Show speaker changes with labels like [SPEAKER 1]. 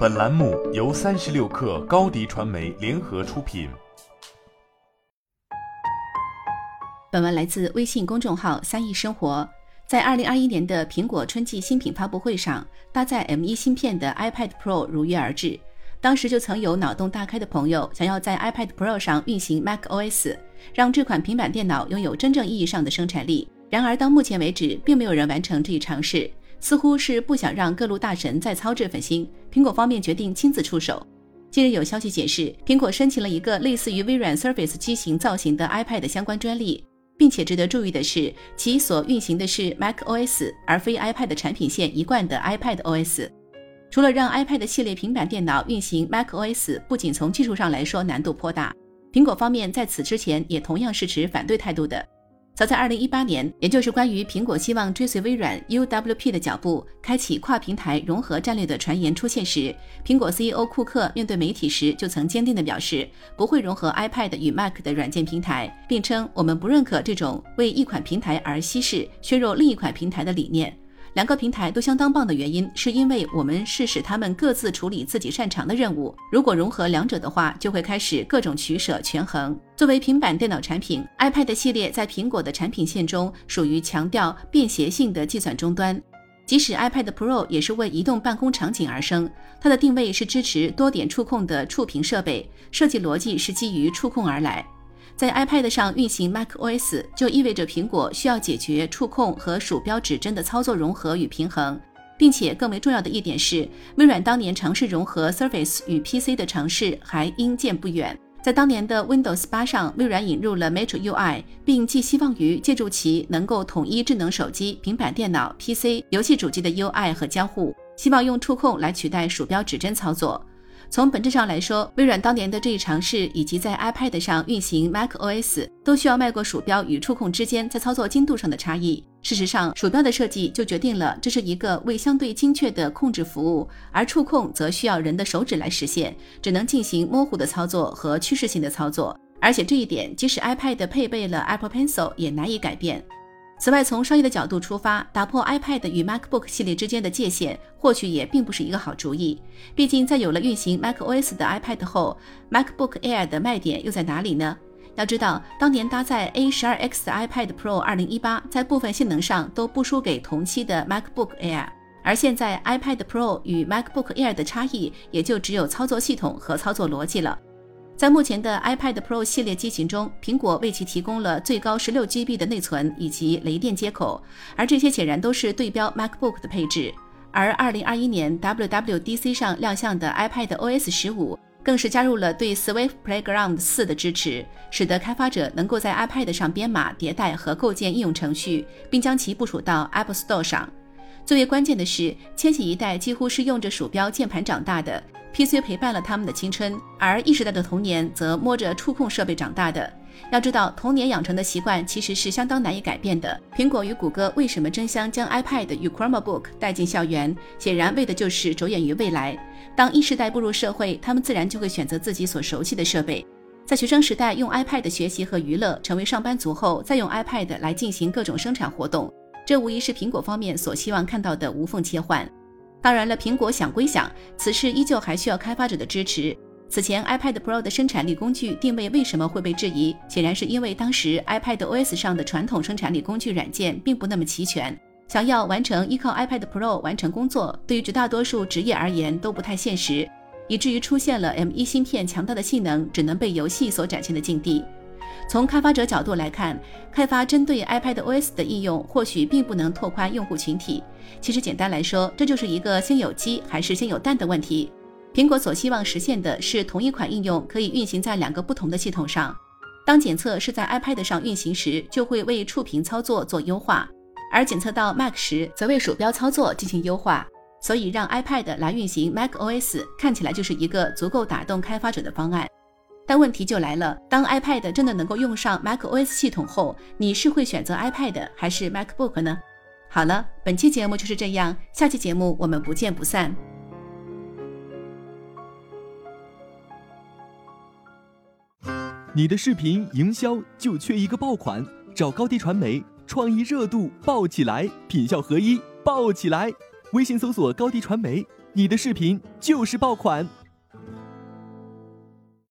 [SPEAKER 1] 本栏目由三十六氪高低传媒联合出品。
[SPEAKER 2] 本文来自微信公众号“三亿生活”。在二零二一年的苹果春季新品发布会上，搭载 M1 芯片的 iPad Pro 如约而至。当时就曾有脑洞大开的朋友想要在 iPad Pro 上运行 macOS，让这款平板电脑拥有真正意义上的生产力。然而到目前为止，并没有人完成这一尝试。似乎是不想让各路大神再操这份心，苹果方面决定亲自出手。近日有消息解释，苹果申请了一个类似于微软 Surface 机型造型的 iPad 相关专利，并且值得注意的是，其所运行的是 macOS，而非 iPad 产品线一贯的 iPad OS。除了让 iPad 系列平板电脑运行 macOS，不仅从技术上来说难度颇大，苹果方面在此之前也同样是持反对态度的。早在2018年，也就是关于苹果希望追随微软 UWP 的脚步，开启跨平台融合战略的传言出现时，苹果 CEO 库克面对媒体时就曾坚定地表示，不会融合 iPad 与 Mac 的软件平台，并称我们不认可这种为一款平台而稀释、削弱另一款平台的理念。两个平台都相当棒的原因，是因为我们是使他们各自处理自己擅长的任务。如果融合两者的话，就会开始各种取舍权衡。作为平板电脑产品，iPad 系列在苹果的产品线中属于强调便携性的计算终端。即使 iPad Pro 也是为移动办公场景而生，它的定位是支持多点触控的触屏设备，设计逻辑是基于触控而来。在 iPad 上运行 macOS 就意味着苹果需要解决触控和鼠标指针的操作融合与平衡，并且更为重要的一点是，微软当年尝试融合 Surface 与 PC 的尝试还因见不远。在当年的 Windows 8上，微软引入了 Metro UI，并寄希望于借助其能够统一智能手机、平板电脑、PC、游戏主机的 UI 和交互，希望用触控来取代鼠标指针操作。从本质上来说，微软当年的这一尝试，以及在 iPad 上运行 macOS，都需要迈过鼠标与触控之间在操作精度上的差异。事实上，鼠标的设计就决定了这是一个为相对精确的控制服务，而触控则需要人的手指来实现，只能进行模糊的操作和趋势性的操作。而且这一点，即使 iPad 配备了 Apple Pencil，也难以改变。此外，从商业的角度出发，打破 iPad 与 MacBook 系列之间的界限，或许也并不是一个好主意。毕竟，在有了运行 macOS 的 iPad 后，MacBook Air 的卖点又在哪里呢？要知道，当年搭载 A12X 的 iPad Pro 2018在部分性能上都不输给同期的 MacBook Air，而现在 iPad Pro 与 MacBook Air 的差异也就只有操作系统和操作逻辑了。在目前的 iPad Pro 系列机型中，苹果为其提供了最高 16GB 的内存以及雷电接口，而这些显然都是对标 MacBook 的配置。而2021年 WWDC 上亮相的 iPad OS 15更是加入了对 Swift Playground 4的支持，使得开发者能够在 iPad 上编码、迭代和构建应用程序，并将其部署到 Apple Store 上。最为关键的是，千禧一代几乎是用着鼠标键盘长大的。PC 陪伴了他们的青春，而 E 时代的童年则摸着触控设备长大的。要知道，童年养成的习惯其实是相当难以改变的。苹果与谷歌为什么争相将 iPad 与 Chromebook 带进校园？显然为的就是着眼于未来。当 E 时代步入社会，他们自然就会选择自己所熟悉的设备。在学生时代用 iPad 学习和娱乐，成为上班族后再用 iPad 来进行各种生产活动，这无疑是苹果方面所希望看到的无缝切换。当然了，苹果想归想，此事依旧还需要开发者的支持。此前 iPad Pro 的生产力工具定位为什么会被质疑？显然是因为当时 iPad OS 上的传统生产力工具软件并不那么齐全，想要完成依靠 iPad Pro 完成工作，对于绝大多数职业而言都不太现实，以至于出现了 M1 芯片强大的性能只能被游戏所展现的境地。从开发者角度来看，开发针对 iPad OS 的应用或许并不能拓宽用户群体。其实简单来说，这就是一个先有鸡还是先有蛋的问题。苹果所希望实现的是同一款应用可以运行在两个不同的系统上。当检测是在 iPad 上运行时，就会为触屏操作做优化；而检测到 Mac 时，则为鼠标操作进行优化。所以让 iPad 来运行 macOS 看起来就是一个足够打动开发者的方案。但问题就来了，当 iPad 真的能够用上 macOS 系统后，你是会选择 iPad 还是 MacBook 呢？好了，本期节目就是这样，下期节目我们不见不散。
[SPEAKER 3] 你的视频营销就缺一个爆款，找高低传媒，创意热度爆起来，品效合一爆起来。微信搜索高低传媒。你的视频就是爆款。